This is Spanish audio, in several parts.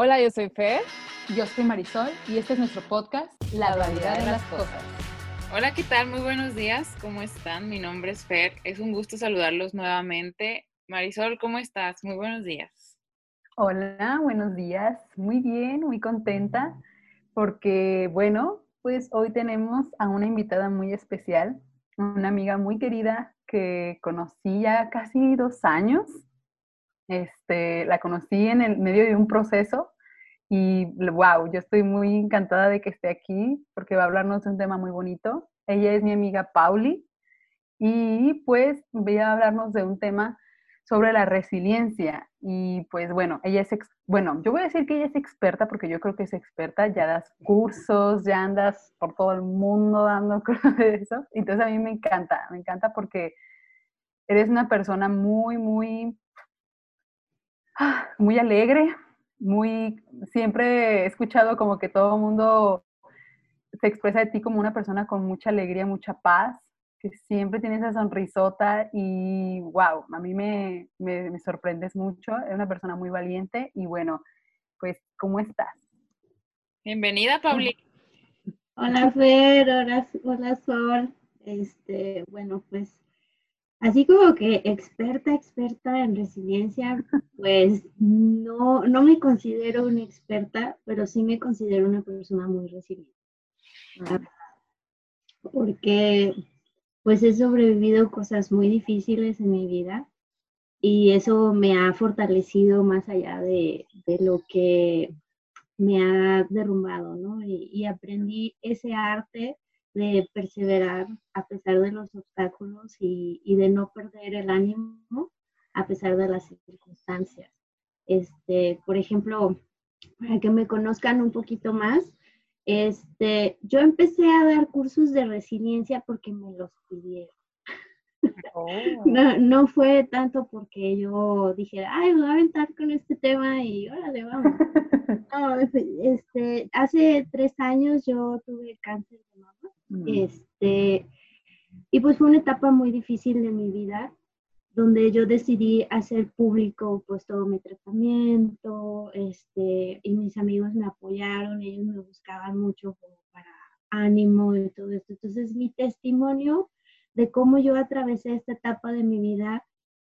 Hola, yo soy Fer. Yo soy Marisol y este es nuestro podcast, La dualidad de las cosas. Hola, ¿qué tal? Muy buenos días. ¿Cómo están? Mi nombre es Fer. Es un gusto saludarlos nuevamente. Marisol, ¿cómo estás? Muy buenos días. Hola, buenos días. Muy bien, muy contenta porque, bueno, pues hoy tenemos a una invitada muy especial, una amiga muy querida que conocí ya casi dos años. Este, la conocí en el medio de un proceso y wow, yo estoy muy encantada de que esté aquí porque va a hablarnos de un tema muy bonito. Ella es mi amiga Pauli y pues voy a hablarnos de un tema sobre la resiliencia. Y pues bueno, ella es, bueno, yo voy a decir que ella es experta porque yo creo que es experta, ya das cursos, ya andas por todo el mundo dando de eso. Entonces a mí me encanta, me encanta porque eres una persona muy, muy, ah, muy alegre, muy, siempre he escuchado como que todo el mundo se expresa de ti como una persona con mucha alegría, mucha paz, que siempre tiene esa sonrisota y wow, a mí me, me, sorprendes mucho, es una persona muy valiente y bueno, pues, ¿cómo estás? Bienvenida, Pauli. Hola, Fer, hola, hola, Sol. Este, bueno, pues Así como que experta, experta en resiliencia, pues no, no me considero una experta, pero sí me considero una persona muy resiliente. Porque pues he sobrevivido cosas muy difíciles en mi vida y eso me ha fortalecido más allá de, lo que me ha derrumbado, ¿no? y aprendí ese arte de perseverar a pesar de los obstáculos y, de no perder el ánimo a pesar de las circunstancias. Este, por ejemplo, para que me conozcan un poquito más, este, yo empecé a dar cursos de resiliencia porque me los pidieron. Oh. No, no, fue tanto porque yo dije, ay, voy a aventar con este tema y órale, vamos. No, este, hace tres años yo tuve cáncer de mama Mm. Este, y pues fue una etapa muy difícil de mi vida, donde yo decidí hacer público pues todo mi tratamiento, este, y mis amigos me apoyaron, ellos me buscaban mucho como para ánimo y todo esto. Entonces mi testimonio de cómo yo atravesé esta etapa de mi vida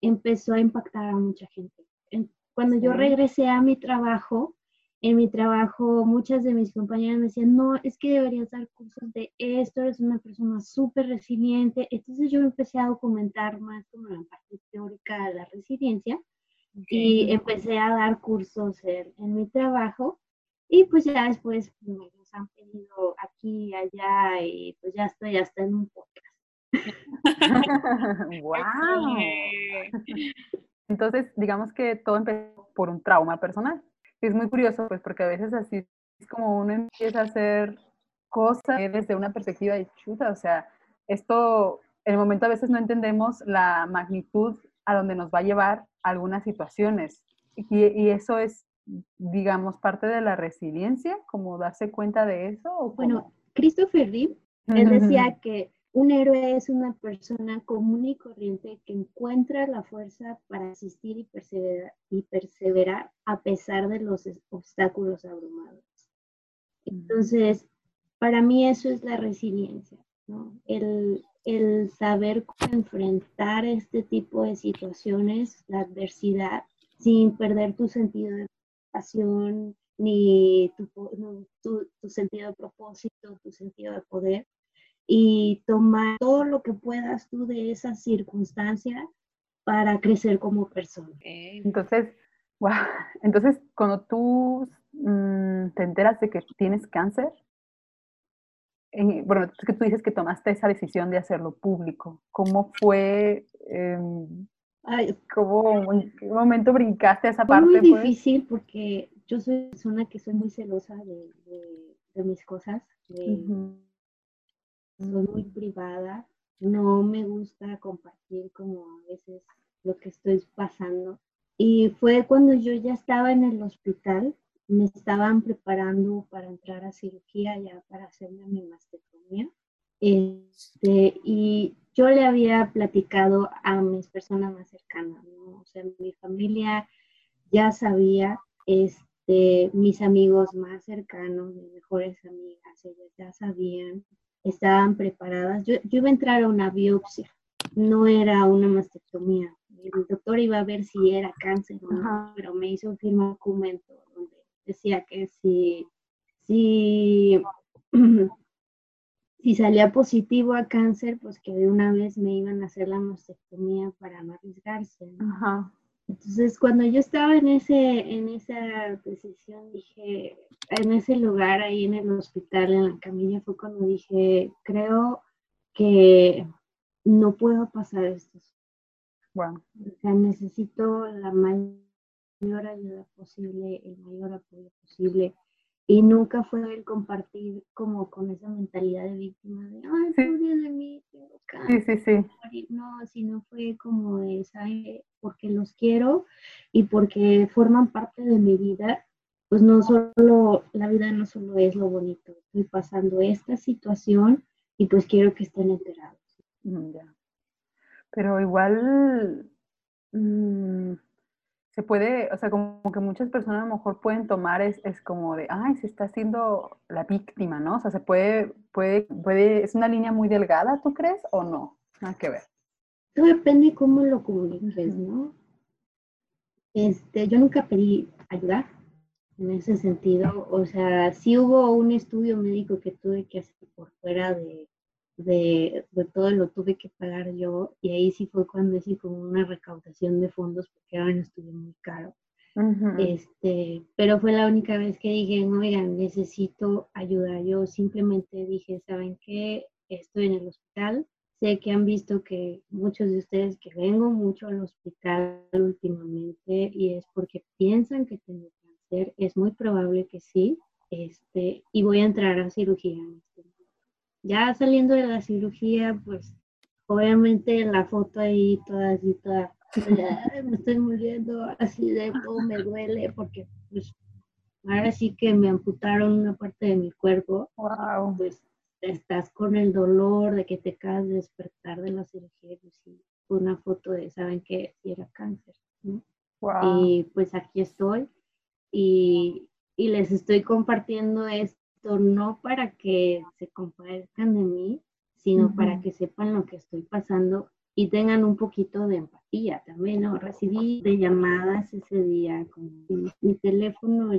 empezó a impactar a mucha gente. Cuando yo regresé a mi trabajo, en mi trabajo muchas de mis compañeras me decían, no, es que deberías dar cursos de esto, eres una persona súper resiliente. Entonces yo empecé a documentar más como la parte teórica de la resiliencia y empecé a dar cursos en, mi trabajo y pues ya después me los han pedido aquí y allá y pues ya estoy hasta en un podcast. ¡Wow! Entonces, digamos que todo empezó por un trauma personal es muy curioso, pues, porque a veces así es como uno empieza a hacer cosas desde una perspectiva de chuta, o sea, esto, en el momento a veces no entendemos la magnitud a donde nos va a llevar algunas situaciones. Y, eso es, digamos, parte de la resiliencia, como darse cuenta de eso. ¿o bueno, Christopher Reeve, él decía que un héroe es una persona común y corriente que encuentra la fuerza para asistir y perseverar, y perseverar a pesar de los obstáculos abrumadores. Entonces, para mí eso es la resiliencia, ¿no? El, el saber enfrentar este tipo de situaciones, la adversidad, sin perder tu sentido de pasión, ni tu, tu sentido de propósito, tu sentido de poder, y tomar todo lo que puedas tú de esa circunstancia para crecer como persona. Entonces, wow. Entonces, cuando tú mm, te enteras de que tienes cáncer, eh, bueno, es que tú dices que tomaste esa decisión de hacerlo público. ¿Cómo fue? Eh, ¿Cómo, ¿En qué momento brincaste a esa parte? Fue muy pues? difícil porque yo soy una persona que soy muy celosa de, de, mis cosas, soy muy privada, no me gusta compartir como a veces lo que estoy pasando. Y fue cuando yo ya estaba en el hospital, me estaban preparando para entrar a cirugía ya para hacerme mi mastectomía. Este, y yo le había platicado a mis personas más cercanas, ¿no? O sea, mi familia ya sabía, este, mis amigos más cercanos, mis mejores amigas, ellas ya sabían, estaban preparadas. Yo, yo iba a entrar a una biopsia, no era una mastectomía. El doctor iba a ver si era cáncer o no, pero me hizo firmar un documento donde decía que si, si, si salía positivo a cáncer, pues que de una vez me iban a hacer la mastectomía para no arriesgarse. Ajá. Entonces, cuando yo estaba en, ese, en esa decisión, dije, en ese lugar, ahí en el hospital, en la camilla, fue cuando dije, creo que no puedo pasar esto. Wow. O sea, necesito la mayor ayuda posible, el mayor apoyo posible. Y nunca fue el compartir como con esa mentalidad de víctima de, ay, sí. de mí, tengo cáncer. Sí, sí, sí. No, sino fue como de. Porque los quiero y porque forman parte de mi vida. Pues no solo, la vida no solo es lo bonito. Estoy pasando esta situación y pues quiero que estén enterados. Mm. Pero igual, mm, se puede, o sea, como que muchas personas a lo mejor pueden tomar es, es, como de, ay, se está haciendo la víctima, ¿no? O sea, se puede, puede, puede, es una línea muy delgada, ¿tú crees o no? Nada que ver. Todo depende cómo lo comuniques, ¿no? Este, yo nunca pedí ayudar en ese sentido, o sea, sí hubo un estudio médico que tuve que hacer por fuera de, de, todo lo tuve que pagar yo y ahí sí fue cuando hice como una recaudación de fondos porque era un estudio muy caro. este, pero fue la única vez que dije, oigan, necesito ayuda. Yo simplemente dije, ¿saben qué? Estoy en el hospital. Sé que han visto que muchos de ustedes que vengo mucho al hospital últimamente y es porque piensan que tengo cáncer. Es muy probable que sí. Este, y voy a entrar a cirugía en este ya saliendo de la cirugía, pues obviamente la foto ahí toda así, toda, me estoy muriendo así de todo me duele porque pues ahora sí que me amputaron una parte de mi cuerpo. Wow. Pues estás con el dolor de que te acabas de despertar de la cirugía, pues sí, una foto de, saben que era cáncer, Wow. Y pues aquí estoy y, y les estoy compartiendo esto no para que se compadezcan de mí, sino para que sepan lo que estoy pasando y tengan un poquito de empatía también, ¿no? Recibí de llamadas ese día, con mi, teléfono,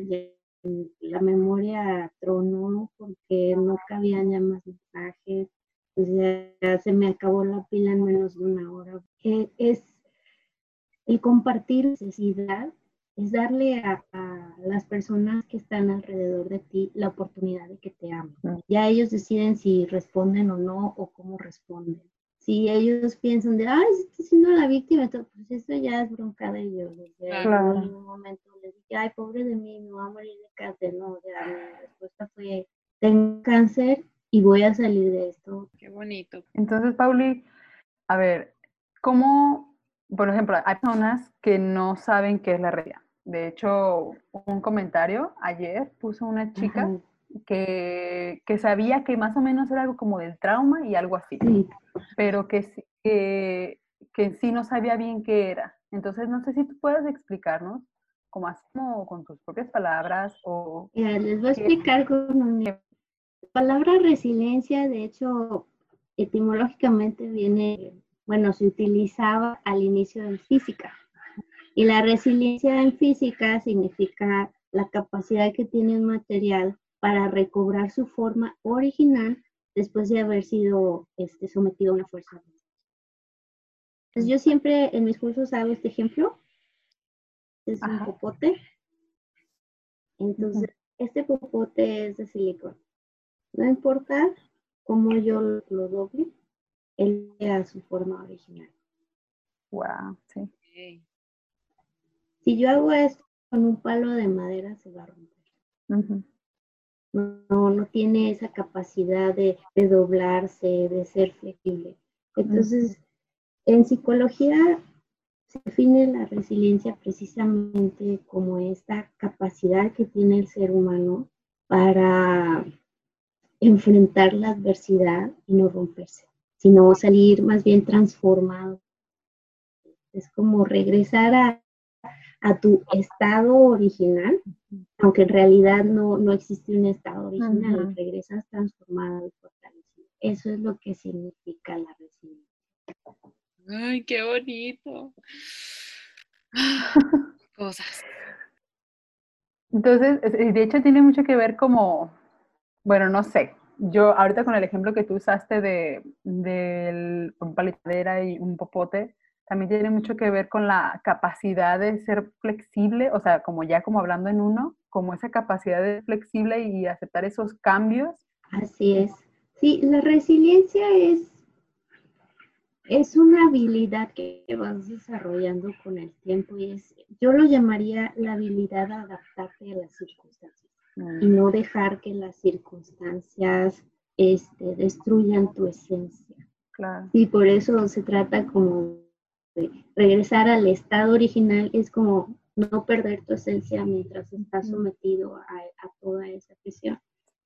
la memoria tronó porque no cabían ya más mensajes, pues ya, se me acabó la pila en menos de una hora. Eh, es el compartir necesidad es darle a, las personas que están alrededor de ti la oportunidad de que te amen. Ya ellos deciden si responden o no o cómo responden. Si ellos piensan de, ay, estoy siendo la víctima, pues eso ya es bronca de ellos. claro. En un momento les dije, ay, pobre de mí, me voy a morir de cáncer. No, o sea, mi respuesta fue, tengo cáncer y voy a salir de esto. Qué bonito. Entonces, Pauli, a ver, ¿cómo, por ejemplo, hay personas que no saben qué es la realidad? De hecho, un comentario ayer puso una chica que, sabía que más o menos era algo como del trauma y algo así, pero que, que, que sí no sabía bien qué era. Entonces, no sé si tú puedes explicarnos, como así como con tus propias palabras o... les voy a explicar con La palabra resiliencia, de hecho, etimológicamente viene, bueno, se utilizaba al inicio en física. Y la resiliencia en física significa la capacidad que tiene un material para recobrar su forma original después de haber sido este, sometido a una fuerza. Entonces yo siempre en mis cursos hago este ejemplo. es un popote. Entonces, este popote es de silicona. No importa cómo yo lo doble, él a su forma original. Wow, sí. Si yo hago esto con un palo de madera, se va a romper. no, no, tiene esa capacidad de, doblarse, de ser flexible. Entonces, en psicología se define la resiliencia precisamente como esta capacidad que tiene el ser humano para enfrentar la adversidad y no romperse, sino salir más bien transformado. Es como regresar a, a tu estado original, aunque en realidad no, no existe un estado original, regresas transformado y fortalecido. Eso es lo que significa la resiliencia. Ay, qué bonito. Cosas. Entonces, de hecho tiene mucho que ver como, bueno, no sé, yo ahorita con el ejemplo que tú usaste de, del un palitadera y un popote, también tiene mucho que ver con la capacidad de ser flexible, o sea, como ya como hablando en uno, como esa capacidad de flexible y aceptar esos cambios. Así es. Sí, la resiliencia es, es una habilidad que vas desarrollando con el tiempo y es, yo lo llamaría la habilidad de adaptarte a las circunstancias y mm. no dejar que las circunstancias este, destruyan tu esencia. Claro. Y por eso se trata como regresar al estado original es como no perder tu esencia mientras estás sometido a, toda esa presión.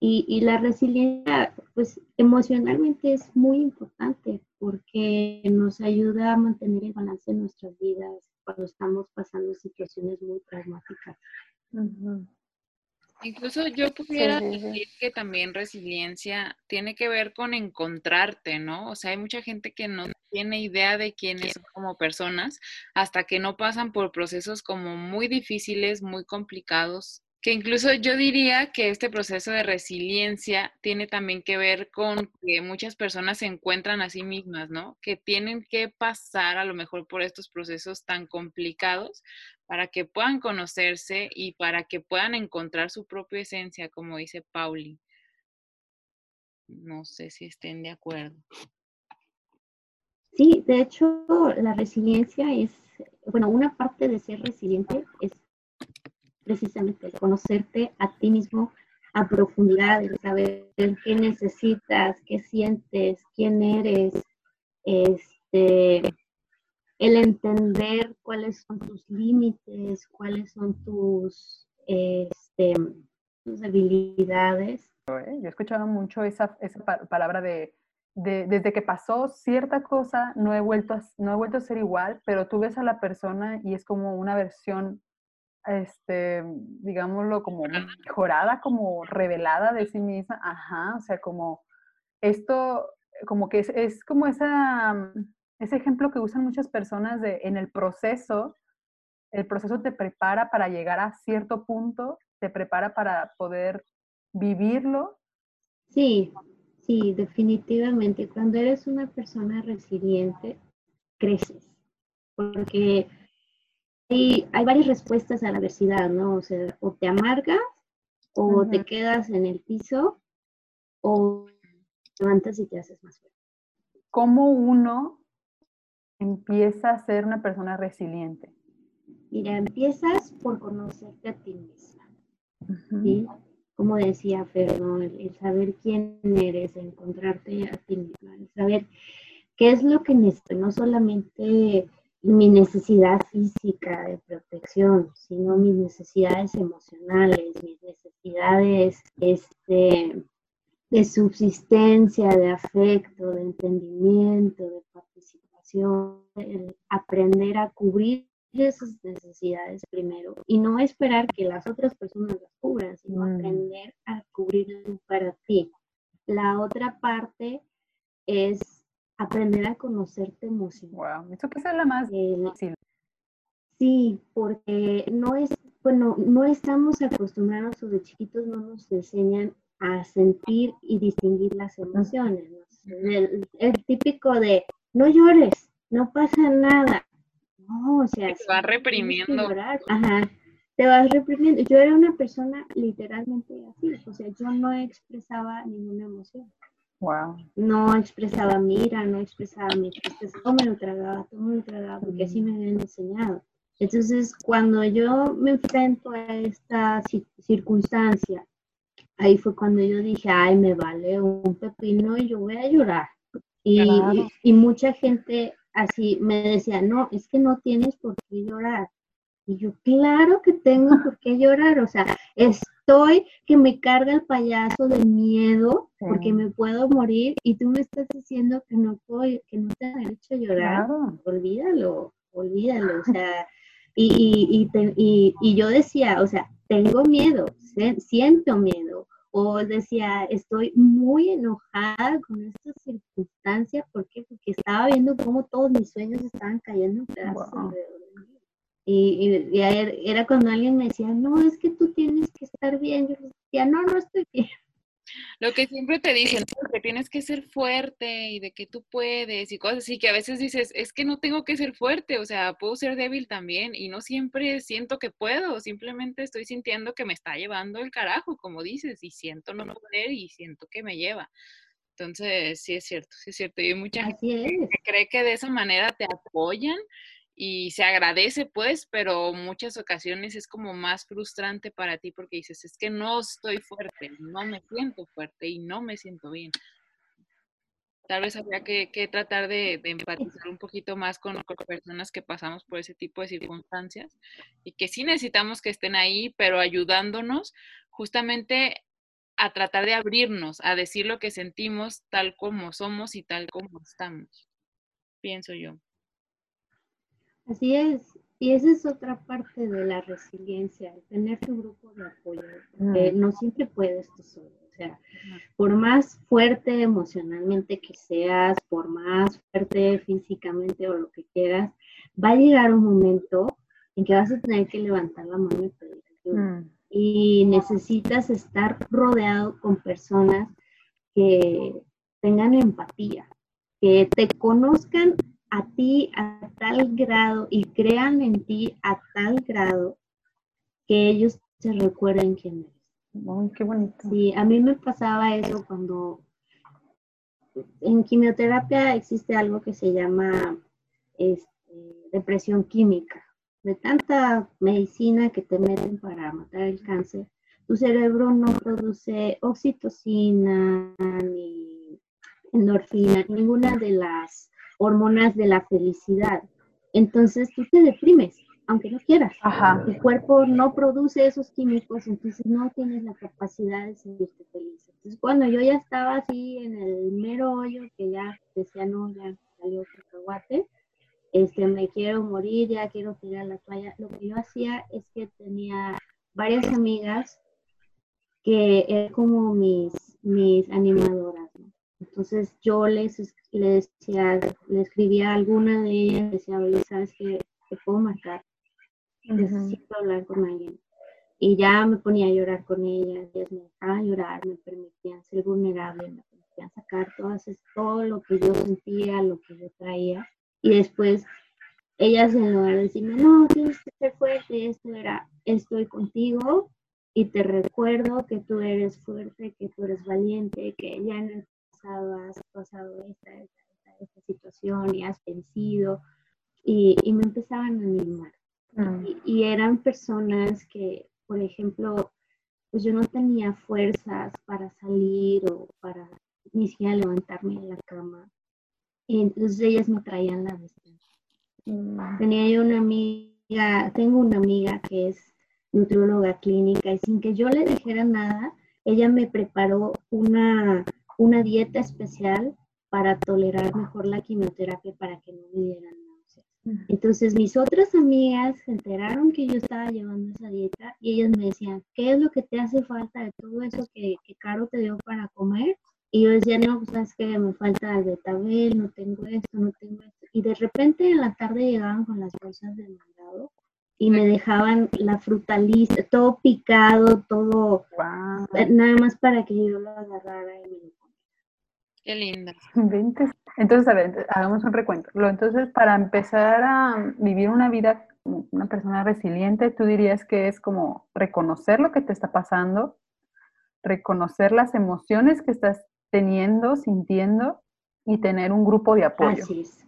Y, la resiliencia, pues emocionalmente es muy importante porque nos ayuda a mantener el balance en nuestras vidas cuando estamos pasando situaciones muy traumáticas. Incluso yo pudiera decir que también resiliencia tiene que ver con encontrarte, ¿no? O sea, hay mucha gente que no tiene idea de quiénes son como personas hasta que no pasan por procesos como muy difíciles, muy complicados que incluso yo diría que este proceso de resiliencia tiene también que ver con que muchas personas se encuentran a sí mismas, ¿no? Que tienen que pasar a lo mejor por estos procesos tan complicados para que puedan conocerse y para que puedan encontrar su propia esencia, como dice Pauli. No sé si estén de acuerdo. Sí, de hecho, la resiliencia es, bueno, una parte de ser resiliente es precisamente conocerte a ti mismo a profundidad, el saber qué necesitas, qué sientes, quién eres, este, el entender cuáles son tus límites, cuáles son tus, este, tus debilidades. Yo he escuchado mucho esa, esa palabra de, de, desde que pasó cierta cosa, no he, vuelto a, no he vuelto a ser igual, pero tú ves a la persona y es como una versión este, digámoslo, como mejorada, como revelada de sí misma, ajá, o sea, como esto, como que es, es como esa, mm, ese ejemplo que usan muchas personas de en el proceso, el proceso te prepara para llegar a cierto punto, te prepara para poder vivirlo. Sí, sí, definitivamente. Cuando eres una persona resiliente, creces, porque hay, varias respuestas a la adversidad, ¿no? O sea, o te amargas, o te quedas en el piso, o te levantas y te haces más fuerte. ¿Cómo uno empieza a ser una persona resiliente? Mira, empiezas por conocerte a ti misma. ¿sí? Como decía Fer, el, saber quién eres, encontrarte a ti misma, el saber qué es lo que necesitas, no solamente mi necesidad física de protección, sino mis necesidades emocionales, mis necesidades este, de subsistencia, de afecto, de entendimiento, de participación, aprender a cubrir esas necesidades primero y no esperar que las otras personas las cubran, sino mm. aprender a cubrirlas para ti. La otra parte es aprender a conocerte emocional. Wow, eso que es la más. Sí, porque no es, bueno, no estamos acostumbrados o de chiquitos no nos enseñan a sentir y distinguir las emociones. El, típico de no llores, no pasa nada. No, o sea, te vas reprimiendo. Ajá, te vas reprimiendo. Yo era una persona literalmente así, o sea, yo no expresaba ninguna emoción. No expresaba mira, no expresaba mi tristeza, todo me lo tragaba, todo me lo tragaba, porque así me habían enseñado. Entonces, cuando yo me enfrento a esta circunstancia, ahí fue cuando yo dije, ay, me vale un pepino y yo voy a llorar. Y, y, mucha gente así me decía, no, es que no tienes por qué llorar. Y yo, claro que tengo por qué llorar, o sea, estoy que me carga el payaso de miedo porque me puedo morir y tú me estás diciendo que no puedo, que no tengo derecho a llorar. Olvídalo, olvídalo, o sea, Y, y, y, yo decía, o sea, tengo miedo, siento miedo, o decía, estoy muy enojada con esta circunstancia, ¿por qué? Porque estaba viendo cómo todos mis sueños estaban cayendo en pedazos Y, y, era cuando alguien me decía, no, es que tú tienes que estar bien. Yo decía, no, no estoy bien. Lo que siempre te dicen, que tienes que ser fuerte y de que tú puedes y cosas así, que a veces dices, es que no tengo que ser fuerte, o sea, puedo ser débil también y no siempre siento que puedo, simplemente estoy sintiendo que me está llevando el carajo, como dices, y siento no poder y siento que me lleva. Entonces, sí es cierto, sí es cierto. Y hay mucha gente que cree que de esa manera te apoyan y se agradece pues, pero muchas ocasiones es como más frustrante para ti porque dices, es que no estoy fuerte, no me siento fuerte y no me siento bien. Tal vez habría que, tratar de, empatizar un poquito más con, con, personas que pasamos por ese tipo de circunstancias y que sí necesitamos que estén ahí, pero ayudándonos justamente a tratar de abrirnos, a decir lo que sentimos tal como somos y tal como estamos, pienso yo. Así es. Y esa es otra parte de la resiliencia, tener tu grupo de apoyo. Mm. no siempre puedes tú solo. O sea, por más fuerte emocionalmente que seas, por más fuerte físicamente o lo que quieras, va a llegar un momento en que vas a tener que levantar la mano y pedir ayuda. Mm. Y necesitas estar rodeado con personas que tengan empatía, que te conozcan a ti a tal grado y crean en ti a tal grado que ellos se recuerden quién eres. Qué bonito. Sí, a mí me pasaba eso cuando en quimioterapia existe algo que se llama este, depresión química. De tanta medicina que te meten para matar el cáncer, tu cerebro no produce oxitocina ni endorfina, ninguna de las hormonas de la felicidad. Entonces tú te deprimes, aunque no quieras. Ajá. El cuerpo no produce esos químicos, entonces no tienes la capacidad de sentirte feliz. Entonces cuando yo ya estaba así en el mero hoyo, que ya decía, no, ya salió cacahuate, este, me quiero morir, ya quiero tirar la toalla, lo que yo hacía es que tenía varias amigas que eran como mis, mis animadoras, ¿no? Entonces yo les, les decía, le escribía a alguna de ellas, decía, oye, ¿sabes qué? Te puedo matar. Necesito hablar con alguien. Y ya me ponía a llorar con ellas, ellas me dejaban llorar, me permitían ser vulnerable, me permitían sacar todas, todo lo que yo sentía, lo que yo traía. Y después ellas en lugar de decirme, no, tienes que ser fuerte, esto era, estoy contigo y te recuerdo que tú eres fuerte, que tú eres valiente, que ya no has pasado esta, esta, situación y has vencido. Y, y, me empezaban a animar. Mm. Y, eran personas que, por ejemplo, pues yo no tenía fuerzas para salir o para ni siquiera levantarme de la cama. Y entonces ellas me traían la despensa. Mm. Tenía yo una amiga, tengo una amiga que es nutrióloga clínica y sin que yo le dijera nada, ella me preparó una una dieta especial para tolerar mejor la quimioterapia para que no me dieran náuseas. Entonces mis otras amigas se enteraron que yo estaba llevando esa dieta y ellas me decían, ¿qué es lo que te hace falta de todo eso que, que Caro te dio para comer? Y yo decía, no, pues sabes que me falta el betabel, no tengo esto, no tengo esto. Y de repente en la tarde llegaban con las bolsas de mandado y me dejaban la fruta lista, todo picado, todo, nada más para que yo lo agarrara y me lo Qué linda. Entonces, a ver, hagamos un recuento. Entonces, para empezar a vivir una vida, una persona resiliente, tú dirías que es como reconocer lo que te está pasando, reconocer las emociones que estás teniendo, sintiendo y tener un grupo de apoyo. Así es.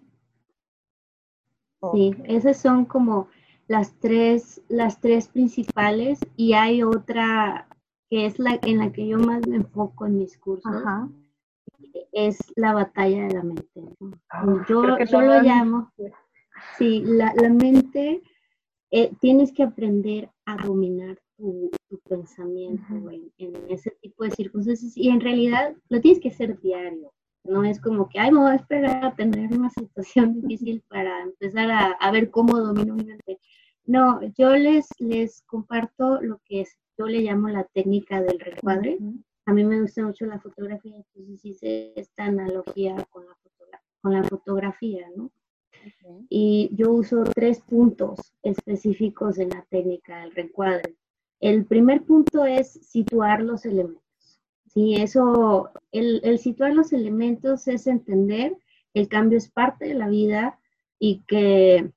Sí, esas son como las tres, las tres principales y hay otra que es la en la que yo más me enfoco en mis cursos. Ajá es la batalla de la mente. Ah, yo, lo llamo, sí, la, mente, eh, tienes que aprender a dominar tu, pensamiento en, ese tipo de circunstancias y en realidad lo tienes que hacer diario. No es como que, ay, me voy a esperar a tener una situación difícil para empezar a, a ver cómo domino mi mente. No, yo les, les comparto lo que es, yo le llamo la técnica del recuadre. A mí me gusta mucho la fotografía, entonces hice esta analogía con la, con la fotografía, ¿no? Y yo uso tres puntos específicos en la técnica del recuadre. El primer punto es situar los elementos. Sí, eso, el, el situar los elementos es entender que el cambio es parte de la vida y que,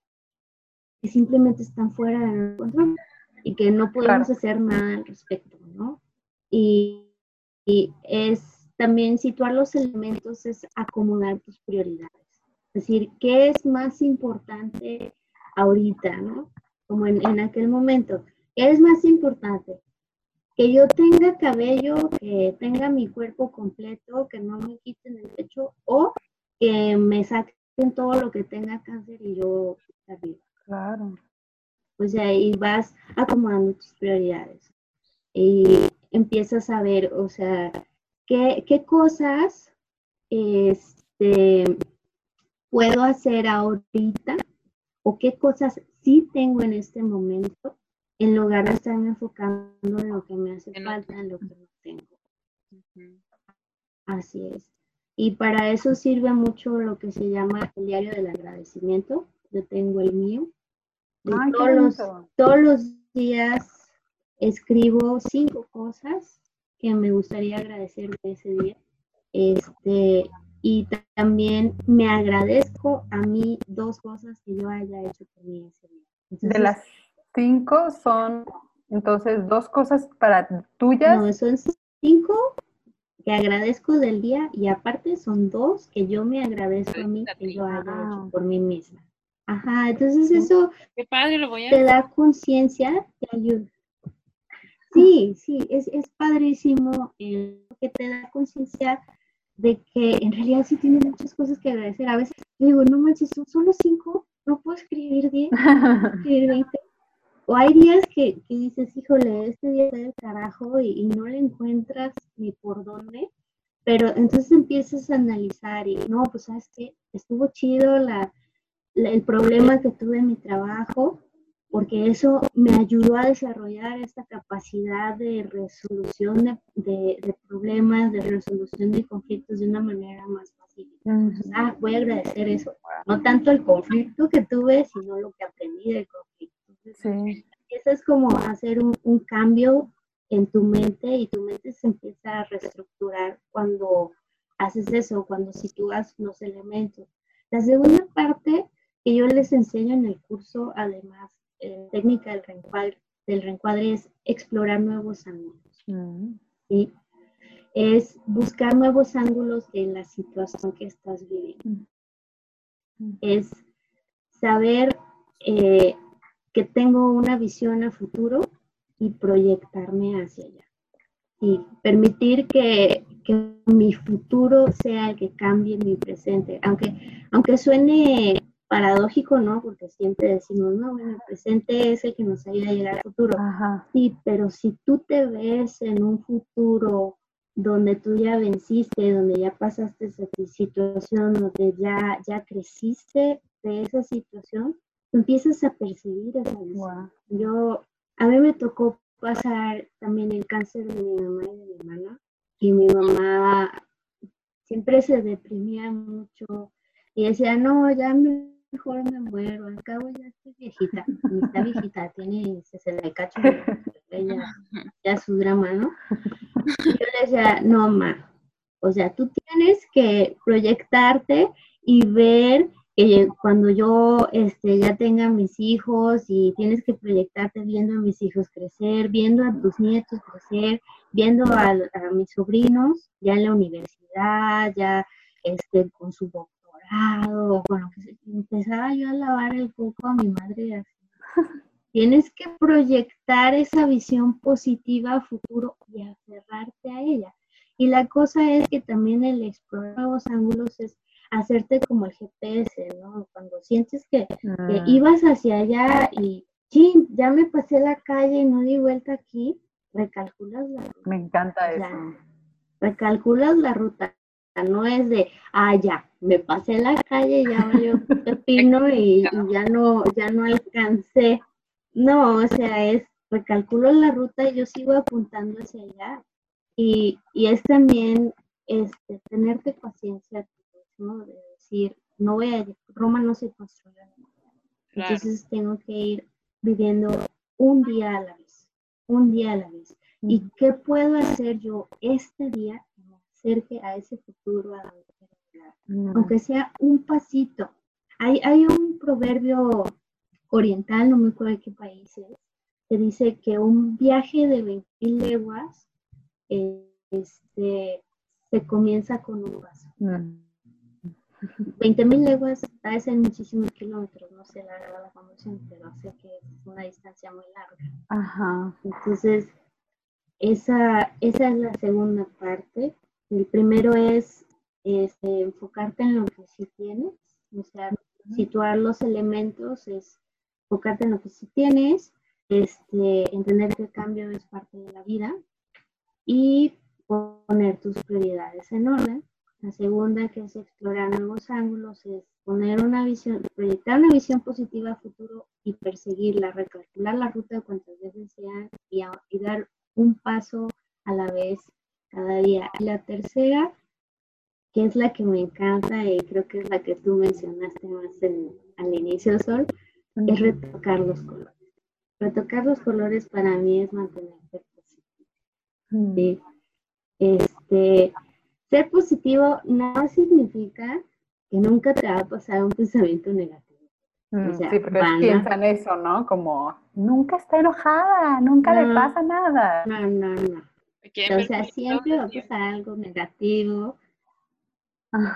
simplemente están fuera de control y que no podemos hacer nada al respecto, ¿no? Y, y es también situar los elementos, es acomodar tus prioridades. Es decir, ¿qué es más importante ahorita, no? Como en, en aquel momento. ¿Qué es más importante? Que yo tenga cabello, que tenga mi cuerpo completo, que no me quiten el pecho, o que me saquen todo lo que tenga cáncer y yo arriba. Claro. Pues ahí vas acomodando tus prioridades y empiezas a ver, o sea, qué, qué cosas este, puedo hacer ahorita o qué cosas sí tengo en este momento en lugar de estarme enfocando en lo que me hace falta, en lo que no tengo. Así es. Y para eso sirve mucho lo que se llama el diario del agradecimiento. Yo tengo el mío. todos, los, todos los días escribo cinco cosas que me gustaría agradecer de ese día. Este, y también me agradezco a mí dos cosas que yo haya hecho por mí ese día. de las cinco son entonces dos cosas para tuyas. No, son cinco que agradezco del día y aparte son dos que yo me agradezco a mí que yo haya hecho por mí misma. Ajá, entonces eso Qué padre, lo voy a te da conciencia, te ayuda. Sí, sí, es, es padrísimo que te da conciencia de que en realidad sí tiene muchas cosas que agradecer. A veces digo, no manches, son solo cinco, no puedo escribir diez, escribir veinte. O hay días que, que, dices, híjole, este día está del carajo y, no le encuentras ni por dónde, pero entonces empiezas a analizar y no, pues sabes que estuvo chido la, el problema que tuve en mi trabajo, porque eso me ayudó a desarrollar esta capacidad de resolución de, de, problemas, de resolución de conflictos de una manera más fácil. ah, voy a agradecer eso. No tanto el conflicto que tuve, sino lo que aprendí del conflicto. Sí. Eso es como hacer un, un, cambio en tu mente y tu mente se empieza a reestructurar cuando haces eso, cuando sitúas los elementos. La segunda parte que yo les enseño en el curso, además, eh, técnica del reencuadre, del reencuadre es explorar nuevos ángulos. Mm. ¿sí? Es buscar nuevos ángulos de la situación que estás viviendo. Mm. Es saber eh, que tengo una visión a futuro y proyectarme hacia allá. Y permitir que, que, mi futuro sea el que cambie mi presente. Aunque, aunque suene paradójico, ¿no? Porque siempre decimos, no, bueno, el presente es el que nos ayuda a llegar al futuro. Sí, pero si tú te ves en un futuro donde tú ya venciste, donde ya pasaste esa situación, donde ya, ya creciste de esa situación, empiezas a percibir esa visión. Yo, a mí me tocó pasar también el cáncer de mi mamá y de mi hermana, y mi mamá siempre se deprimía mucho y decía, no, ya mejor me muero, al cabo ya estoy viejita, está viejita, tiene 60 y cacho, ya, ya su drama, ¿no? Y yo le decía, no, ma, o sea, tú tienes que proyectarte y ver cuando yo este, ya tenga mis hijos y tienes que proyectarte viendo a mis hijos crecer, viendo a tus nietos crecer, viendo a, mis sobrinos ya en la universidad, ya este, con su doctorado, bueno, que empezaba yo a lavar el coco a mi madre Tienes que proyectar esa visión positiva a futuro y aferrarte a ella. Y la cosa es que también el explorar nuevos ángulos es hacerte como el GPS, ¿no? Cuando sientes que, ah. ibas hacia allá y, sí, ya me pasé la calle y no di vuelta aquí, recalculas la ruta. Me encanta eso. recalculas la ruta. No es de, ah, ya, me pasé la calle, ya yo pepino y, y ya no, ya no alcancé no, o sea, es recalculo la ruta y yo sigo apuntando hacia allá. Y, y es también este, tenerte paciencia, ¿no? De decir, no voy a, Roma no se construye. Entonces tengo que ir viviendo un día a la vez, un día a la vez. ¿Y qué puedo hacer yo este día acerque a ese futuro, a aunque sea un pasito? Hay, hay un proverbio oriental, no me acuerdo de qué país es, que dice que un viaje de 20 leguas este, se comienza con un paso. 20 mil leguas parecen muchísimos kilómetros, no sé la, la conversión, pero sé que es una distancia muy larga. Ajá. Entonces, esa, esa es la segunda parte. El primero es este, enfocarte en lo que sí tienes, o sea, situar los elementos, es enfocarte en lo que sí tienes, este, entender que el cambio es parte de la vida y poner tus prioridades en orden. La segunda, que es explorar nuevos ángulos, es poner una visión, proyectar una visión positiva a futuro y perseguirla, recalcular la ruta cuantas veces sea y, y dar un paso a la vez cada día. Y la tercera, que es la que me encanta y creo que es la que tú mencionaste más al inicio, Sol, es retocar los colores. Retocar los colores para mí es mantenerte positivo. ¿sí? Este, ser positivo no significa que nunca te va a pasar un pensamiento negativo. Mm, sí, porque piensan eso, ¿no? Como, nunca está enojada, nunca le pasa nada. No, no, no. O sea, siempre va a pasar algo negativo,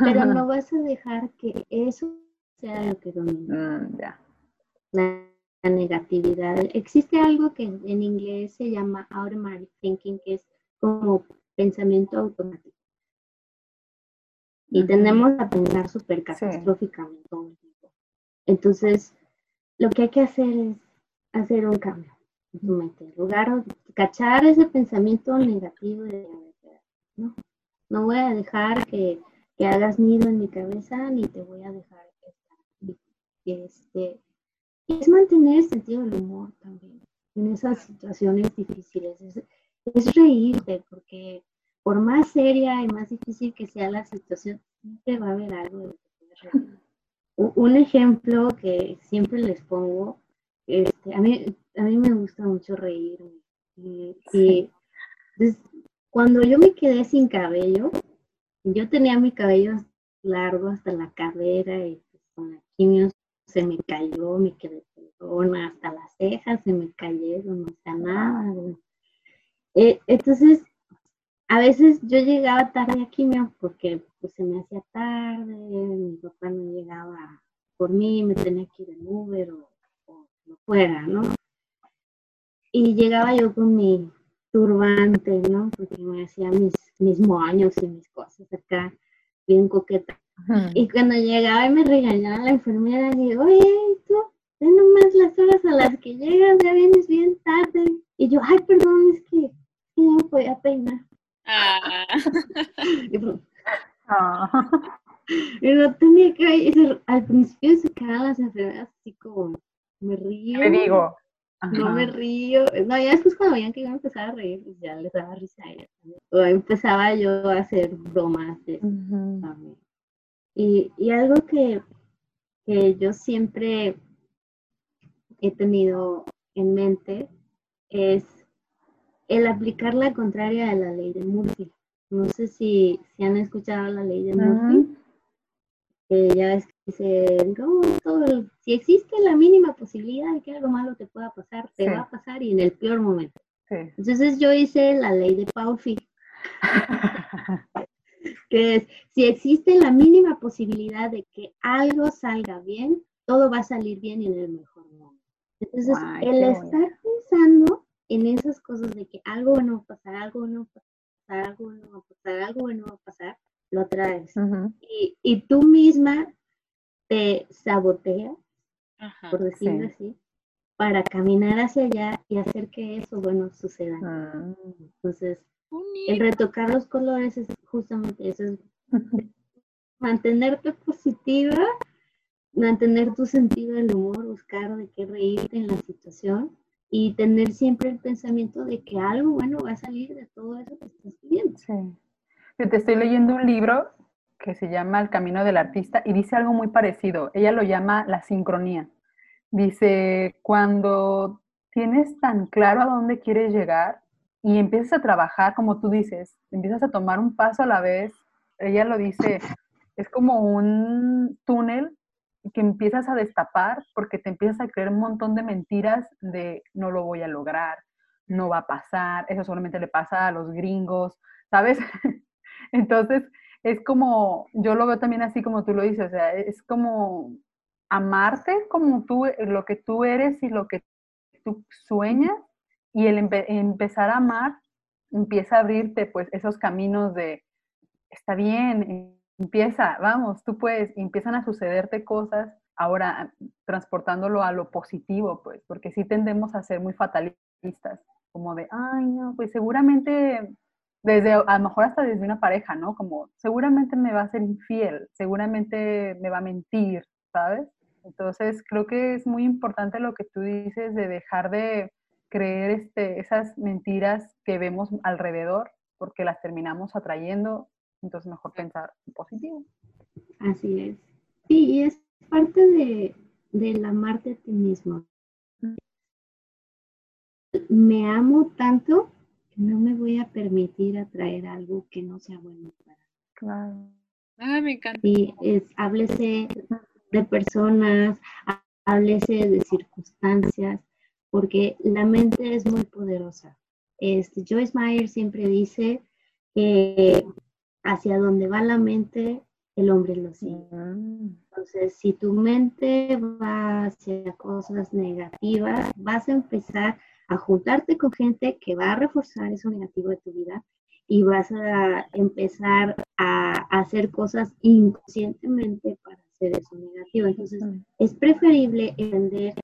pero no vas a dejar que eso sea lo que domine. Mm, ya. La, negatividad. Existe algo que en inglés se llama automatic thinking, que es como pensamiento automático. Y tendemos a pensar súper catastróficamente tiempo. Entonces, lo que hay que hacer es hacer un cambio lugar de cachar ese pensamiento negativo de ¿no? No voy a dejar que, que hagas nido en mi cabeza, ni te voy a dejar estar. Este, es mantener el sentido del humor también en esas situaciones difíciles. Es, es reírte, porque por más seria y más difícil que sea la situación, siempre va a haber algo de que Un ejemplo que siempre les pongo, este, a, mí, a mí me gusta mucho reírme. Y, cuando yo me quedé sin cabello, yo tenía mi cabello largo hasta la cadera y pues, con la quimio se me cayó, me quedé pelona, hasta las cejas se me cayeron, no sea nada. Eh, entonces, a veces yo llegaba tarde a quimio porque pues se me hacía tarde, mi papá no llegaba por mí, me tenía que ir en Uber o, lo fuera, ¿no? Y llegaba yo con mi turbante, ¿no? Porque me hacía mis, mis moños y mis cosas acá, bien coqueta. Y cuando llegaba y me regañaba la enfermera, digo, oye, tú, ten nomás las horas a las que llegas, ya vienes bien tarde. Y yo, ay, perdón, es que no me podía peinar. Ah. ah. y, no tenía que al principio se quedaban las enfermeras así como, me río. Me digo. No me río. No, ya después cuando veían que iba a empezar a reír, pues ya les daba risa. O empezaba yo a hacer bromas de y, y, algo que, que yo siempre he tenido en mente es el aplicar la contraria a la ley de Murphy. No sé si, si han escuchado la ley de Murphy. ya ves dice, todo si existe la mínima posibilidad de que algo malo te pueda pasar, te va a pasar y en el peor momento. Entonces yo hice la ley de Paufi. que es, si existe la mínima posibilidad de que algo salga bien, todo va a salir bien y en el mejor momento. Entonces, el estar pensando en esas cosas de que algo bueno va a pasar, algo bueno va a pasar, algo bueno va a pasar, algo bueno va a pasar, lo traes. y, y, tú misma te saboteas, por decirlo así, para caminar hacia allá y hacer que eso bueno suceda. Ah. Entonces, el retocar los colores es justamente eso, es mantenerte positiva mantener tu sentido del humor, buscar de qué reírte en la situación y tener siempre el pensamiento de que algo bueno va a salir de todo eso que estás viviendo. Sí. Yo te estoy leyendo un libro que se llama El Camino del Artista y dice algo muy parecido. Ella lo llama la sincronía. Dice, cuando tienes tan claro a dónde quieres llegar y empiezas a trabajar, como tú dices, empiezas a tomar un paso a la vez, ella lo dice, es como un túnel que empiezas a destapar porque te empiezas a creer un montón de mentiras de no lo voy a lograr, no va a pasar, eso solamente le pasa a los gringos, ¿sabes? Entonces, es como, yo lo veo también así como tú lo dices, o sea, es como amarte como tú, lo que tú eres y lo que tú sueñas, y el empezar a amar empieza a abrirte pues esos caminos de, está bien, empieza, vamos, tú puedes, empiezan a sucederte cosas, ahora transportándolo a lo positivo, pues, porque sí tendemos a ser muy fatalistas, como de, ay, no, pues seguramente, desde, a lo mejor hasta desde una pareja, ¿no? Como, seguramente me va a ser infiel, seguramente me va a mentir, ¿sabes? Entonces, creo que es muy importante lo que tú dices de dejar de creer este, esas mentiras que vemos alrededor, porque las terminamos atrayendo entonces mejor pensar en positivo. Así es. Sí, y es parte de, del amarte a ti mismo. Me amo tanto no me voy a permitir atraer algo que no sea bueno para mí. Claro. Ay, me encanta. Y es, háblese de personas, háblese de circunstancias, porque la mente es muy poderosa. Este, Joyce Meyer siempre dice que hacia donde va la mente, el hombre lo sigue. Mm. Entonces, si tu mente va hacia cosas negativas, vas a empezar a juntarte con gente que va a reforzar eso negativo de tu vida y vas a empezar a hacer cosas inconscientemente para hacer eso negativo. Entonces, es preferible entender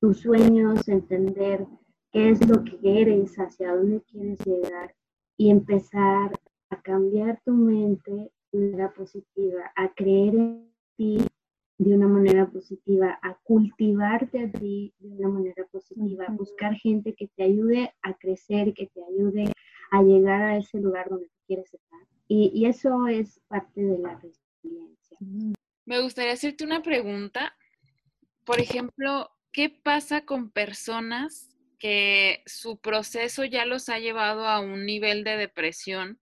tus sueños, entender qué es lo que eres, hacia dónde quieres llegar y empezar a cambiar tu mente de manera positiva, a creer en ti de una manera positiva, a cultivarte a ti de una manera positiva, a buscar gente que te ayude a crecer, que te ayude a llegar a ese lugar donde quieres estar. Y, y eso es parte de la resiliencia. Me gustaría hacerte una pregunta. Por ejemplo, ¿qué pasa con personas que su proceso ya los ha llevado a un nivel de depresión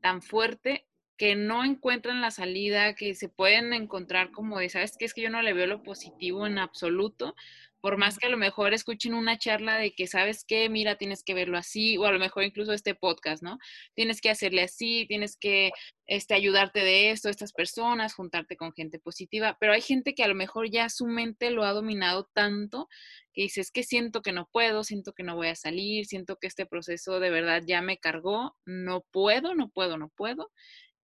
tan fuerte que no encuentran la salida, que se pueden encontrar como de, ¿sabes qué? Es que yo no le veo lo positivo en absoluto, por más que a lo mejor escuchen una charla de que, ¿sabes qué? Mira, tienes que verlo así, o a lo mejor incluso este podcast, ¿no? Tienes que hacerle así, tienes que este, ayudarte de esto, estas personas, juntarte con gente positiva, pero hay gente que a lo mejor ya su mente lo ha dominado tanto que dices que siento que no puedo, siento que no voy a salir, siento que este proceso de verdad ya me cargó, no puedo, no puedo, no puedo.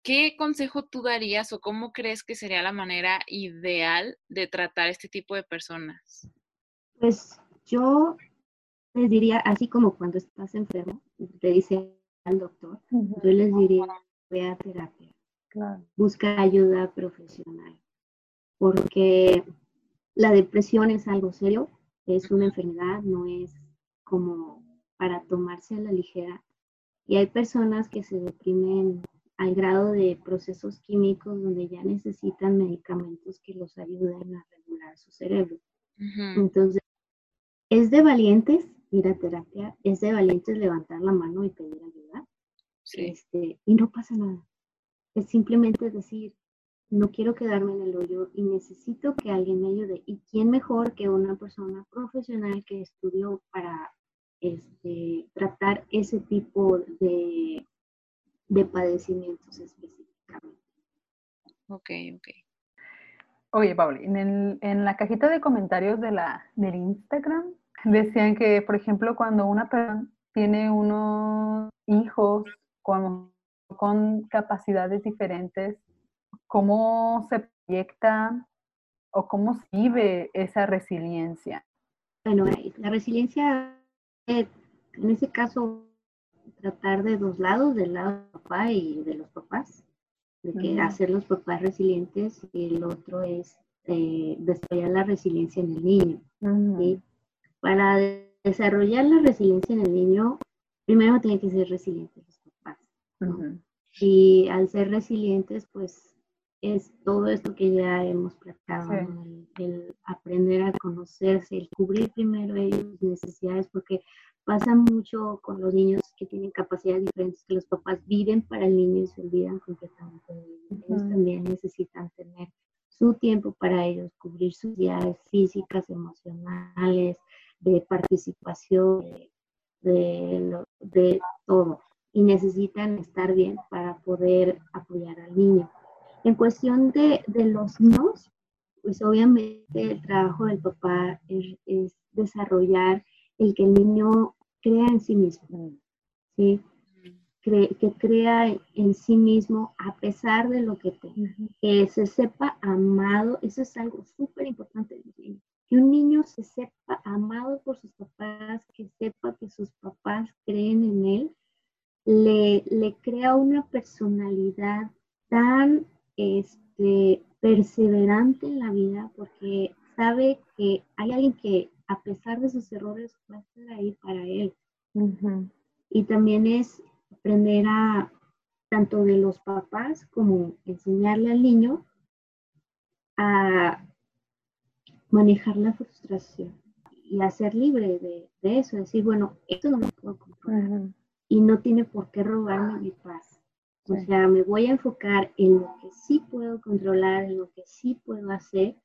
¿Qué consejo tú darías o cómo crees que sería la manera ideal de tratar este tipo de personas? Pues yo les diría, así como cuando estás enfermo, te dice al doctor, yo les diría, ve a terapia, busca ayuda profesional, porque la depresión es algo serio, es una enfermedad, no es como para tomarse a la ligera. Y hay personas que se deprimen al grado de procesos químicos donde ya necesitan medicamentos que los ayuden a regular su cerebro. Entonces, es de valientes ir a terapia, es de valientes levantar la mano y pedir ayuda. Este, y no pasa nada. Es simplemente decir, no quiero quedarme en el hoyo y necesito que alguien me ayude. ¿Y quién mejor que una persona profesional que estudió para este, tratar ese tipo de, de padecimientos específicamente? Ok, ok. Oye, Pauli, en, en, la cajita de comentarios de la, del Instagram decían que, por ejemplo, cuando una persona tiene unos hijos con, con capacidades diferentes, cómo se proyecta o cómo se vive esa resiliencia. Bueno, la resiliencia, en ese caso, tratar de dos lados, del lado del papá y de los papás, de que hacer los papás resilientes y el otro es eh, desarrollar la resiliencia en el niño. Para desarrollar la resiliencia en el niño, primero tiene que ser resilientes los papás. Y al ser resilientes, pues es todo esto que ya hemos platicado, el, aprender a conocerse, el cubrir primero ellos necesidades, porque pasa mucho con los niños que tienen capacidades diferentes, que los papás viven para el niño y se olvidan completamente de ellos. Ellos también necesitan tener su tiempo para ellos, cubrir sus necesidades físicas, emocionales, de participación, de, de todo. Y necesitan estar bien para poder apoyar al niño. En cuestión de, de los nos, pues obviamente el trabajo del papá es, desarrollar el que el niño crea en sí mismo, ¿sí? que crea en sí mismo a pesar de lo que tenga, que se sepa amado, eso es algo súper importante, que un niño se sepa amado por sus papás, que sepa que sus papás creen en él, le, le crea una personalidad tan este, perseverante en la vida porque sabe que hay alguien que a pesar de sus errores va a estar ahí para él. Y también es aprender a, tanto de los papás como enseñarle al niño a manejar la frustración y a ser libre de, eso, decir, bueno, esto no me puedo controlar y no tiene por qué robarme mi paz. O sea, me voy a enfocar en lo que sí puedo controlar, en lo que sí puedo hacer.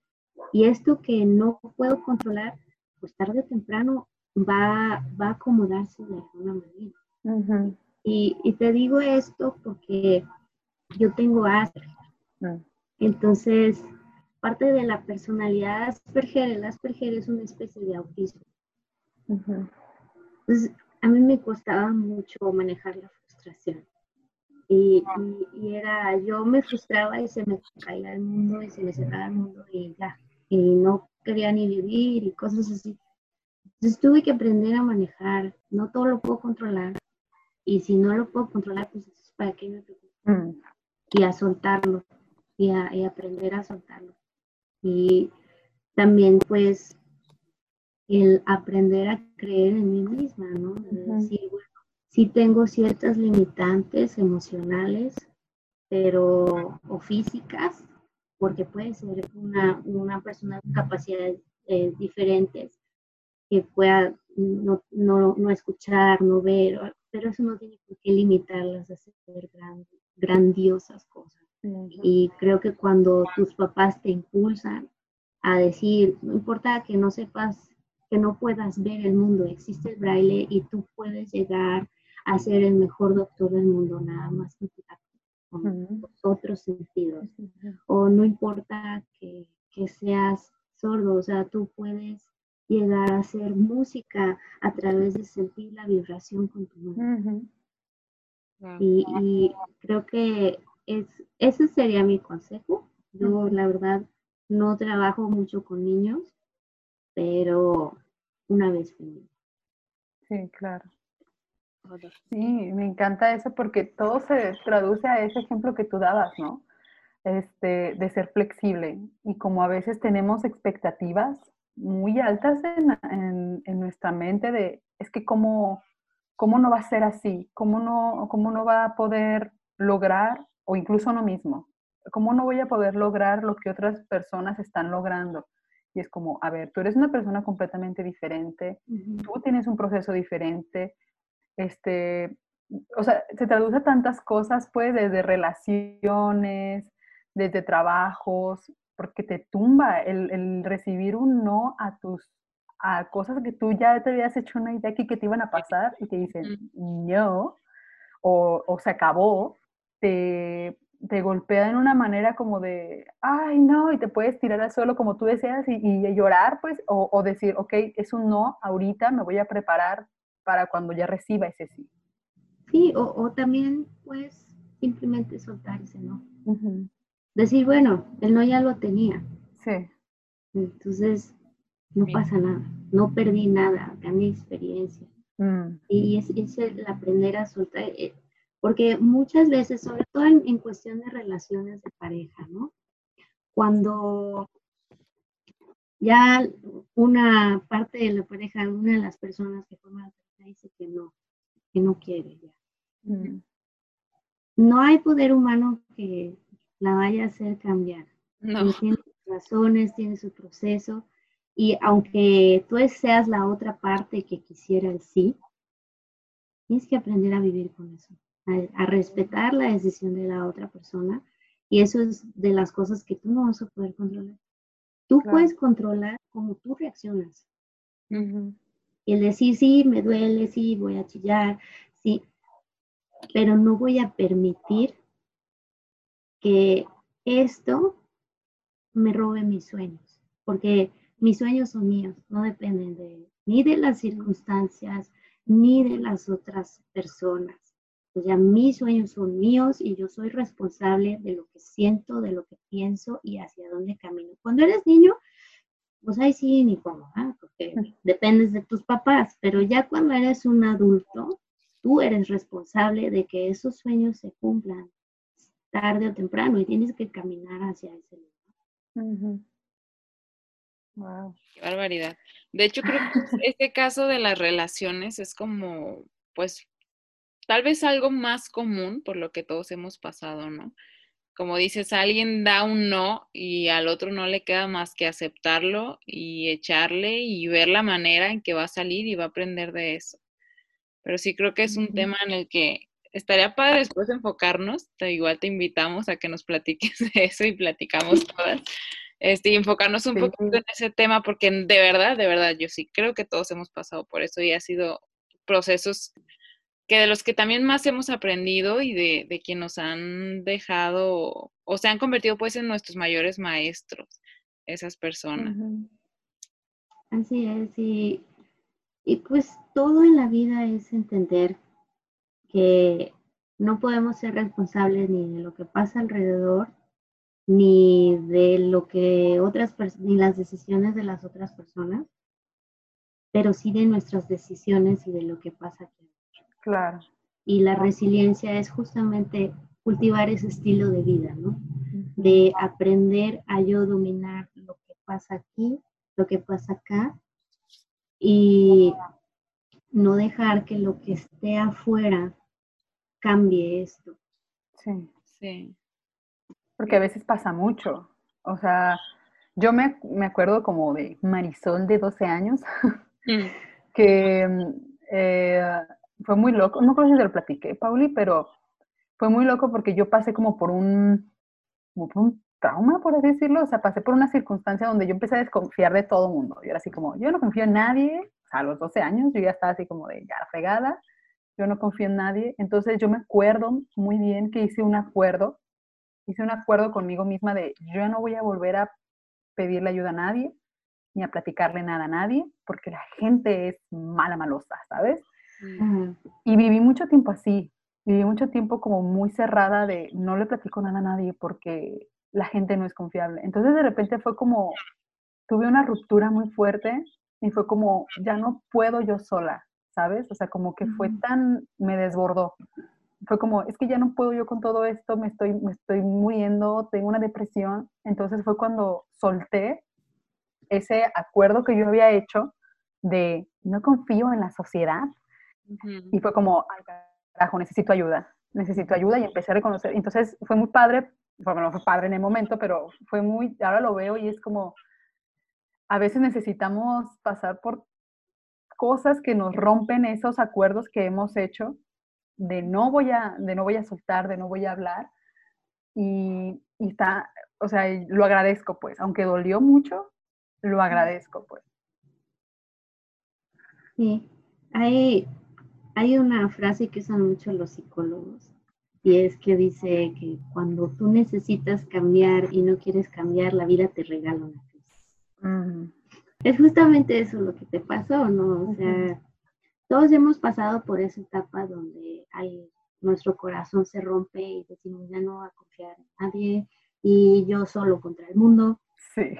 Y esto que no puedo controlar, pues tarde o temprano va, va a acomodarse de alguna manera. y, y, te digo esto porque yo tengo Asperger. Mm. Entonces, parte de la personalidad Asperger, el Asperger es una especie de autismo. Entonces, a mí me costaba mucho manejar la frustración. Y, era, yo me frustraba y se me caía el mundo y se me cerraba el mundo y ya, y no quería ni vivir y cosas así. Entonces tuve que aprender a manejar, no todo lo puedo controlar y si no lo puedo controlar, pues para qué me preocupo. Mm. Y a soltarlo y, a, y aprender a soltarlo. Y también pues el aprender a creer en mí misma, ¿no? decir, bueno, sí tengo ciertas limitantes emocionales, pero, o físicas, porque puede ser una, una persona con capacidades eh, diferentes que pueda no, no, no, escuchar, no ver, pero eso no tiene por qué limitarlas a hacer grandiosas cosas. Y creo que cuando tus papás te impulsan a decir, no importa que no sepas, que no puedas ver el mundo, existe el braille y tú puedes llegar a ser el mejor doctor del mundo, nada más que con otros sentidos. O no importa que, seas sordo, o sea, tú puedes llegar a hacer música a través de sentir la vibración con tu mano. y, creo que es, ese sería mi consejo. Yo, la verdad, no trabajo mucho con niños, pero una vez. Sí, claro. Sí, me encanta eso porque todo se traduce a ese ejemplo que tú dabas, ¿no? Este, de ser flexible. Y como a veces tenemos expectativas muy altas en, nuestra mente de, es que cómo, cómo no va a ser así, cómo no, cómo no va a poder lograr, o incluso uno mismo, cómo no voy a poder lograr lo que otras personas están logrando. Y es como, a ver, tú eres una persona completamente diferente, tú tienes un proceso diferente, este, o sea, se traduce a tantas cosas, pues, desde relaciones, desde trabajos, porque te tumba el, recibir un no a tus a cosas que tú ya te habías hecho una idea que, que te iban a pasar y te dicen no, o, o se acabó, te, te golpea de una manera como de, ay, no, y te puedes tirar al suelo como tú deseas y, y llorar, pues, o, o, decir, ok, es un no, ahorita me voy a preparar para cuando ya reciba ese sí. Sí, o, también pues simplemente soltar ese no. Decir, bueno, el no ya lo tenía. Sí. Entonces, no pasa nada, no perdí nada, gané experiencia. Mm. Y es, es, el aprender a soltar, eh, porque muchas veces, sobre todo en, en, cuestión de relaciones de pareja, ¿no? Cuando ya una parte de la pareja, una de las personas que forman la dice que no, que no quiere ya. Mm. No hay poder humano que la vaya a hacer cambiar. No. Tiene sus razones, tiene su proceso. Y aunque tú seas la otra parte que quisiera el sí, tienes que aprender a vivir con eso, a, respetar la decisión de la otra persona. Y eso es de las cosas que tú no vas a poder controlar. Tú puedes controlar cómo tú reaccionas. Y el decir, sí, me duele, sí, voy a chillar, sí, pero no voy a permitir que esto me robe mis sueños, porque mis sueños son míos, no dependen de ni de las circunstancias, ni de las otras personas. O sea, mis sueños son míos y yo soy responsable de lo que siento, de lo que pienso y hacia dónde camino. Cuando eres niño, pues ahí sí, ni cómo, ¿ah? Porque dependes de tus papás, pero ya cuando eres un adulto, tú eres responsable de que esos sueños se cumplan tarde o temprano y tienes que caminar hacia ese lugar. Wow. Qué barbaridad. De hecho, creo que este caso de las relaciones es como, pues, tal vez algo más común por lo que todos hemos pasado, ¿no? Como dices, alguien da un no y al otro no le queda más que aceptarlo y echarle y ver la manera en que va a salir y va a aprender de eso. Pero sí creo que es un tema en el que estaría padre después enfocarnos. igual te invitamos a que nos platiques de eso y platicamos todas. Este, y enfocarnos un poquito en ese tema, porque de verdad, de verdad, yo sí creo que todos hemos pasado por eso y ha sido procesos que de los que también más hemos aprendido y de, de que nos han dejado o se han convertido pues en nuestros mayores maestros, esas personas. Así es, y y pues todo en la vida es entender que no podemos ser responsables ni de lo que pasa alrededor, ni de lo que otras ni las decisiones de las otras personas, pero sí de nuestras decisiones y de lo que pasa aquí. Claro. Y la resiliencia es justamente cultivar ese estilo de vida, ¿no? De aprender a yo dominar lo que pasa aquí, lo que pasa acá, y no dejar que lo que esté afuera cambie esto. Sí, sí. Porque a veces pasa mucho. O sea, yo me, acuerdo como de Marisol de 12 años, mm. que eh, fue muy loco. No creo si te lo platiqué, Pauli, pero fue muy loco porque yo pasé como por un, por un trauma, por así decirlo. O sea, pasé por una circunstancia donde yo empecé a desconfiar de todo el mundo. Yo era así como, yo no confío en nadie. a los 12 años yo ya estaba así como de, ya fregada. Yo no confío en nadie. Entonces yo me acuerdo muy bien que hice un acuerdo. Hice un acuerdo conmigo misma de, yo no voy a volver a pedirle ayuda a nadie, ni a platicarle nada a nadie, porque la gente es mala, malosa, ¿sabes? Y viví mucho tiempo así, viví mucho tiempo como muy cerrada de no le platico nada a nadie porque la gente no es confiable. Entonces de repente fue como, tuve una ruptura muy fuerte y fue como, ya no puedo yo sola, ¿sabes? O sea, como que fue tan, me desbordó. Fue como, es que ya no puedo yo con todo esto, me estoy, me estoy muriendo, tengo una depresión. Entonces fue cuando solté ese acuerdo que yo había hecho de no confío en la sociedad. Y fue como, ay, carajo, necesito ayuda, necesito ayuda y empecé a reconocer. Entonces fue muy padre bueno, fue padre en el momento, pero fue muy, ahora lo veo y es como, a veces necesitamos pasar por cosas que nos rompen esos acuerdos que hemos hecho de no voy a, de no voy a soltar, de no voy a hablar. Y, y está, o sea, lo agradezco pues, aunque dolió mucho, lo agradezco pues. Sí, hay, hay una frase que usan mucho los psicólogos y es que dice que cuando tú necesitas cambiar y no quieres cambiar, la vida te regala una crisis. Es justamente eso lo que te pasó, ¿no? O sea, todos hemos pasado por esa etapa donde hay, nuestro corazón se rompe y decimos, ya no voy a confiar en nadie y yo solo contra el mundo. Sí.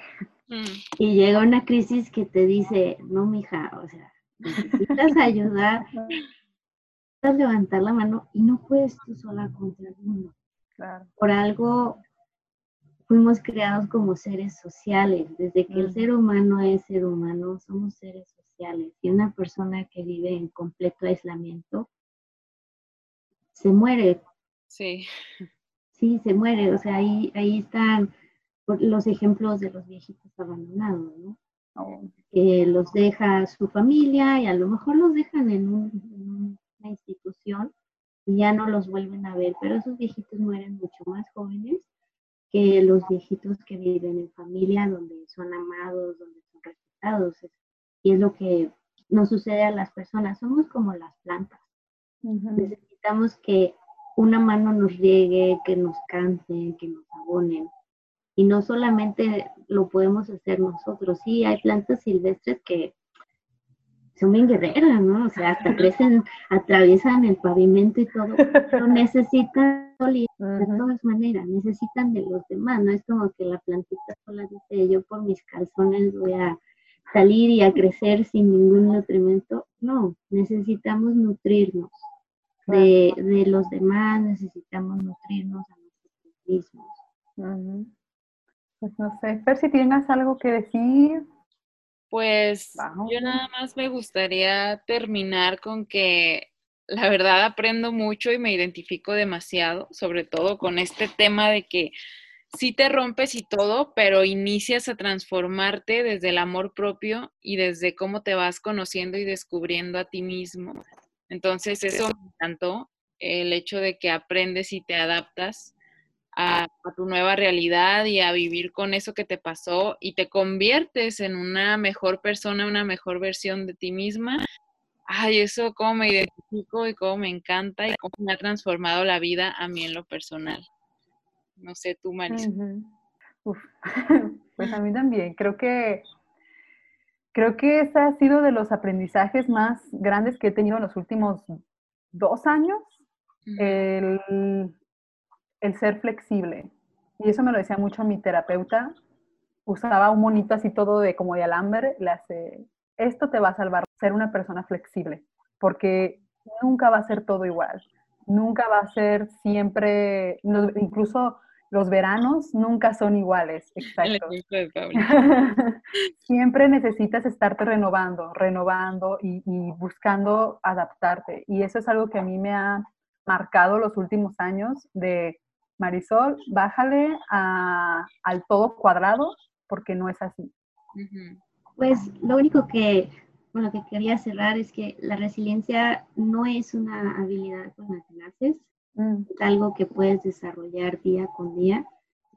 Y llega una crisis que te dice, no, mija, o sea, necesitas ayudar levantar la mano y no puedes tú sola contra el mundo. Por algo fuimos creados como seres sociales. Desde que el ser humano es ser humano, somos seres sociales. Y una persona que vive en completo aislamiento se muere. Sí. Sí, se muere. O sea, ahí, ahí están los ejemplos de los viejitos abandonados, ¿no? Que los deja su familia y a lo mejor los dejan en, en institución y ya no los vuelven a ver, pero esos viejitos mueren mucho más jóvenes que los viejitos que viven en familia, donde son amados, donde son respetados. Y es lo que nos sucede a las personas. Somos como las plantas. Necesitamos que una mano nos riegue, que nos canten, que nos abonen. Y no solamente lo podemos hacer nosotros. Sí, hay plantas silvestres que son bien guerreras, ¿no? O sea, hasta crecen, atraviesan el pavimento y todo, pero necesitan de todas maneras, necesitan de los demás, no es como que la plantita sola dice yo por mis calzones voy a salir y a crecer sin ningún nutrimento, no, necesitamos nutrirnos de, de los demás, necesitamos nutrirnos a nosotros mismos. Pues no sé, Fer, si tienes algo que decir. Pues yo nada más me gustaría terminar con que la verdad aprendo mucho y me identifico demasiado, sobre todo con este tema de que sí te rompes y todo, pero inicias a transformarte desde el amor propio y desde cómo te vas conociendo y descubriendo a ti mismo. Entonces eso me encantó, el hecho de que aprendes y te adaptas a, a, tu nueva realidad y a vivir con eso que te pasó y te conviertes en una mejor persona, una mejor versión de ti misma ay, eso cómo me identifico y cómo me encanta y cómo me ha transformado la vida a mí en lo personal. No sé, tú, Marisa. pues a mí también. Creo que creo que ese ha sido de los aprendizajes más grandes que he tenido en los últimos dos años, el, ser flexible. Y eso me lo decía mucho mi terapeuta. Usaba un monito así todo de como de alambre, le hace, esto te va a salvar ser una persona flexible, porque nunca va a ser todo igual, nunca va a ser siempre, incluso los veranos nunca son iguales, exacto. siempre necesitas estarte renovando, renovando y, buscando adaptarte. Y eso es algo que a mí me ha marcado los últimos años de Marisol, bájale al todo cuadrado porque no es así. Pues lo único que, bueno, que quería cerrar es que la resiliencia no es una habilidad con la que naces, mm. es algo que puedes desarrollar día con día.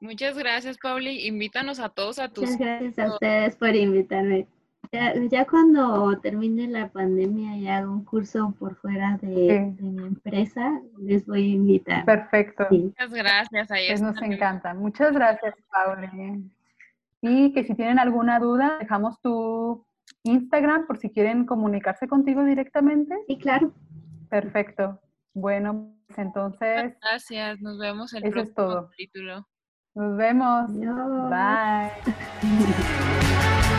Muchas gracias, Pauli. Invítanos a todos a tus... Muchas gracias a ustedes por invitarme. Ya, cuando termine la pandemia y haga un curso por fuera de, mi empresa, les voy a invitar. Perfecto. Muchas gracias. Ahí pues nos encanta. Muchas gracias, Pauli. Y que si tienen alguna duda, dejamos tu Instagram por si quieren comunicarse contigo directamente. Sí, claro. Perfecto. Bueno, pues entonces. Gracias, nos vemos en el próximo es todo. capítulo. Nos vemos. Bye.